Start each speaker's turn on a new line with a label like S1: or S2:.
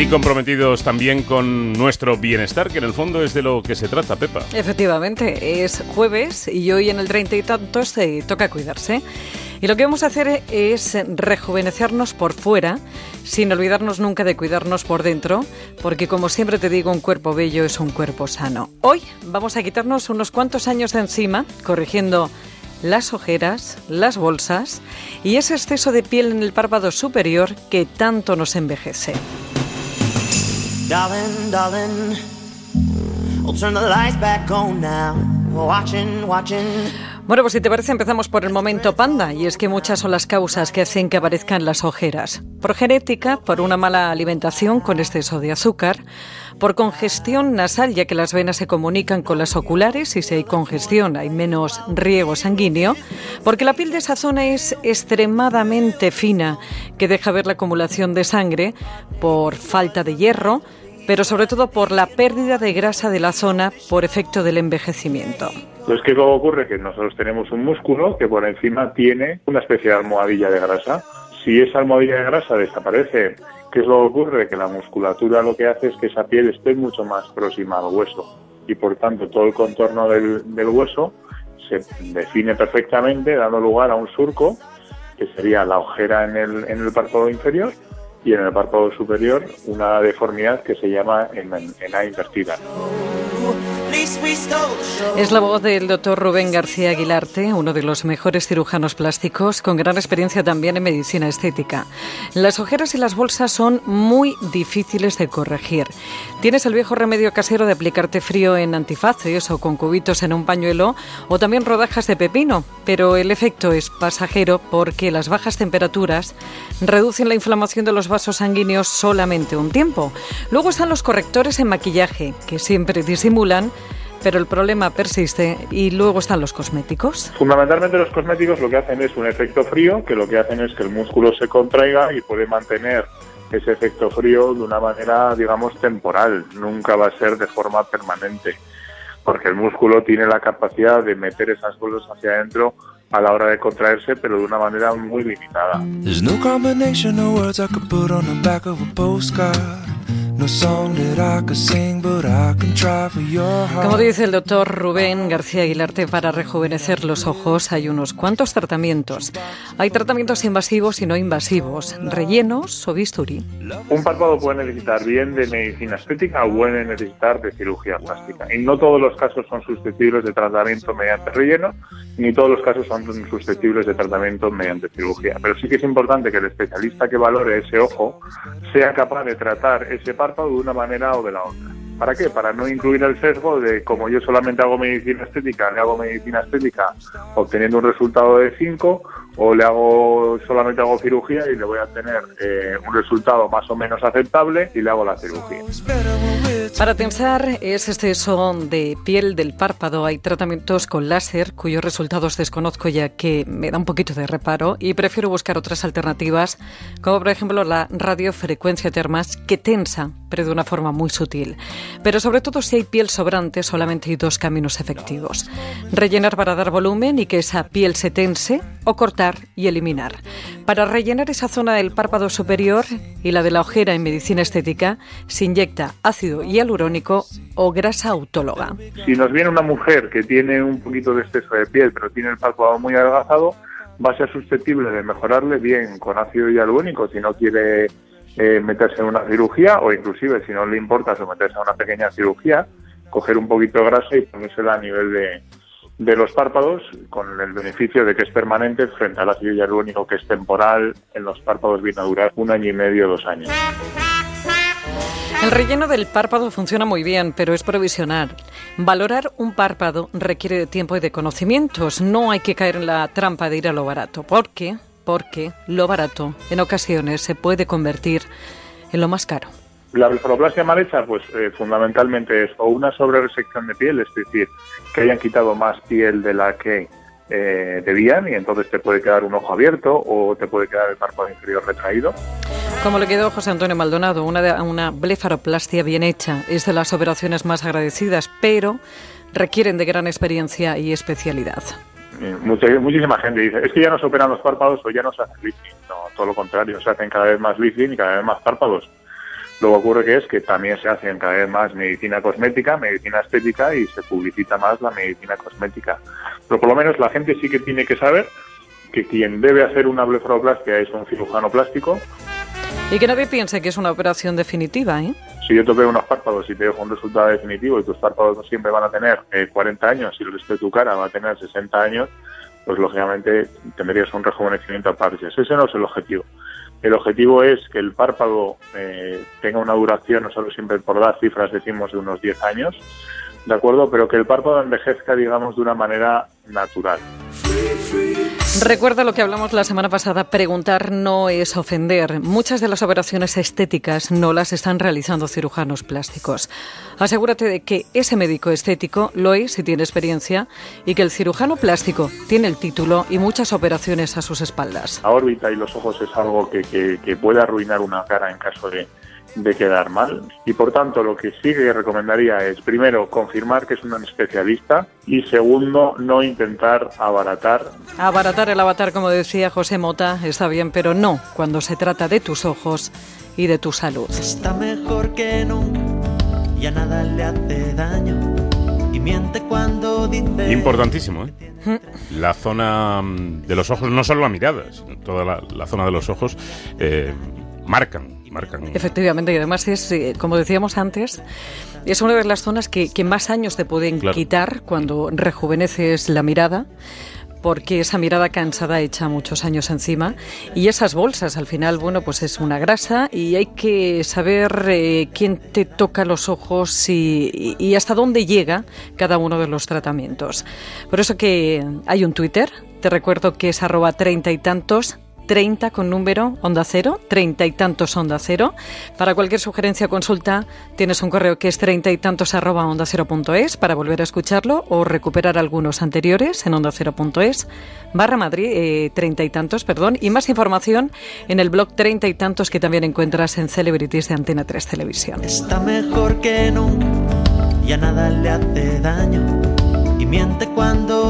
S1: Y comprometidos también con nuestro bienestar, que en el fondo es de lo que se trata, Pepa.
S2: Efectivamente, es jueves y hoy en el treinta y tantos se toca cuidarse. Y lo que vamos a hacer es rejuvenecernos por fuera, sin olvidarnos nunca de cuidarnos por dentro, porque como siempre te digo, un cuerpo bello es un cuerpo sano. Hoy vamos a quitarnos unos cuantos años de encima, corrigiendo las ojeras, las bolsas y ese exceso de piel en el párpado superior que tanto nos envejece. Darling, darling, I'll turn the lights back on now. Watching, watching. Bueno, pues si te parece empezamos por el momento panda, y es que muchas son las causas que hacen que aparezcan las ojeras. Por genética, por una mala alimentación con exceso de azúcar, por congestión nasal, ya que las venas se comunican con las oculares y si hay congestión hay menos riego sanguíneo, porque la piel de esa zona es extremadamente fina, que deja ver la acumulación de sangre, por falta de hierro, pero sobre todo por la pérdida de grasa de la zona por efecto del envejecimiento.
S3: Pues ¿qué ocurre? Que nosotros tenemos un músculo que por encima tiene una especie de almohadilla de grasa. Si esa almohadilla de grasa desaparece, ¿qué es lo que ocurre? Que la musculatura lo que hace es que esa piel esté mucho más próxima al hueso y por tanto todo el contorno del, hueso se define perfectamente dando lugar a un surco que sería la ojera en el, en el párpado inferior y en el párpado superior una deformidad que se llama ena invertida.
S2: Es la voz del doctor Rubén García Aguilarte, uno de los mejores cirujanos plásticos, con gran experiencia también en medicina estética. Las ojeras y las bolsas son muy difíciles de corregir. Tienes el viejo remedio casero de aplicarte frío en antifaces o con cubitos en un pañuelo o también rodajas de pepino, pero el efecto es pasajero porque las bajas temperaturas reducen la inflamación de los vasos sanguíneos solamente un tiempo. Luego están los correctores en maquillaje, que siempre disimulan pero el problema persiste y luego están los cosméticos.
S3: Fundamentalmente los cosméticos lo que hacen es un efecto frío, que lo que hacen es que el músculo se contraiga y puede mantener ese efecto frío de una manera, digamos, temporal, nunca va a ser de forma permanente, porque el músculo tiene la capacidad de meter esas bolsas hacia adentro a la hora de contraerse, pero de una manera muy limitada.
S2: Como dice el doctor Rubén García Aguilarte, para rejuvenecer los ojos hay unos cuantos tratamientos. Hay tratamientos invasivos y no invasivos, rellenos o bisturí.
S3: Un párpado puede necesitar bien de medicina estética o puede necesitar de cirugía plástica. Y no todos los casos son susceptibles de tratamiento mediante relleno, ni todos los casos son susceptibles de tratamiento mediante cirugía. Pero sí que es importante que el especialista que valore ese ojo sea capaz de tratar ese párpado de una manera o de la otra. ¿Para qué? Para no incluir el sesgo de como yo solamente hago medicina estética, le hago medicina estética obteniendo un resultado de 5 o le hago solamente hago cirugía y le voy a tener eh, un resultado más o menos aceptable y le hago la cirugía.
S2: Para tensar ese exceso de piel del párpado hay tratamientos con láser cuyos resultados desconozco ya que me da un poquito de reparo y prefiero buscar otras alternativas como por ejemplo la radiofrecuencia termas que tensa pero de una forma muy sutil. Pero sobre todo si hay piel sobrante solamente hay dos caminos efectivos. Rellenar para dar volumen y que esa piel se tense o cortar y eliminar. Para rellenar esa zona del párpado superior y la de la ojera en medicina estética se inyecta ácido hialurónico o grasa autóloga.
S3: Si nos viene una mujer que tiene un poquito de exceso de piel pero tiene el párpado muy adelgazado, va a ser susceptible de mejorarle bien con ácido hialurónico si no quiere eh, meterse en una cirugía o inclusive si no le importa someterse a una pequeña cirugía, coger un poquito de grasa y ponérsela a nivel de, de los párpados con el beneficio de que es permanente frente al ácido hialurónico que es temporal en los párpados durar un año y medio, dos años.
S2: El relleno del párpado funciona muy bien, pero es provisional. Valorar un párpado requiere de tiempo y de conocimientos. No hay que caer en la trampa de ir a lo barato, porque, porque lo barato en ocasiones se puede convertir en lo más caro.
S3: La blefaroplastia mal pues eh, fundamentalmente es o una sobreresección de piel, es decir, que hayan quitado más piel de la que eh, debían y entonces te puede quedar un ojo abierto o te puede quedar el párpado inferior retraído.
S2: Como le quedó José Antonio Maldonado, una, una blefaroplastia bien hecha es de las operaciones más agradecidas, pero requieren de gran experiencia y especialidad.
S3: Eh, mucha, muchísima gente dice, es que ya no se operan los párpados o ya no se hacen lifting. No, todo lo contrario, se hacen cada vez más lifting y cada vez más párpados Lo que ocurre que es que también se hace cada vez más medicina cosmética, medicina estética y se publicita más la medicina cosmética. Pero por lo menos la gente sí que tiene que saber que quien debe hacer una blefaroplastia es un cirujano plástico.
S2: Y que nadie piense que es una operación definitiva, ¿eh?
S3: Si yo te veo unos párpados y te dejo un resultado definitivo y tus párpados no siempre van a tener 40 eh, años y el resto de tu cara va a tener 60 años, pues lógicamente tendrías un rejuvenecimiento a parches. Ese no es el objetivo. El objetivo es que el párpado eh, tenga una duración, no solo siempre por dar cifras decimos de unos 10 años, ¿de acuerdo? Pero que el párpado envejezca, digamos, de una manera natural.
S2: Recuerda lo que hablamos la semana pasada, preguntar no es ofender. Muchas de las operaciones estéticas no las están realizando cirujanos plásticos. Asegúrate de que ese médico estético lo es si tiene experiencia y que el cirujano plástico tiene el título y muchas operaciones a sus espaldas.
S3: La órbita y los ojos es algo que, que puede arruinar una cara en caso de, de quedar mal. Y por tanto, lo que sí que recomendaría es, primero, confirmar que es un especialista y segundo, no intentar abaratar.
S2: Abaratar el avatar, como decía José Mota, está bien, pero no cuando se trata de tus ojos y de tu salud.
S4: Está mejor que nunca, ya nada le hace daño. Y miente cuando dice...
S1: Importantísimo, ¿eh? La zona mm, de los ojos, no solo la mirada, sino toda la, zona de los ojos, eh, marcan
S2: Efectivamente, y además es, eh, como decíamos antes, es una de las zonas que, más años te pueden quitar cuando rejuveneces la mirada porque esa mirada cansada echa muchos años encima y esas bolsas al final bueno pues es una grasa y hay que saber eh, quién te toca los ojos y, y, hasta dónde llega cada uno de los tratamientos. Por eso que hay un Twitter te recuerdo que es arroba treinta y tantos 30 con número Onda Cero, 30 y tantos Onda Cero. Para cualquier sugerencia o consulta tienes un correo que es treinta y tantos arroba onda cero punto es para volver a escucharlo o recuperar algunos anteriores en onda cero punto es barra Madrid, eh, treinta y tantos, perdón, y más información en el blog treinta y tantos que también encuentras en Celebrities de Antena 3 Televisión.
S4: Está mejor que nunca, ya nada le hace daño y miente cuando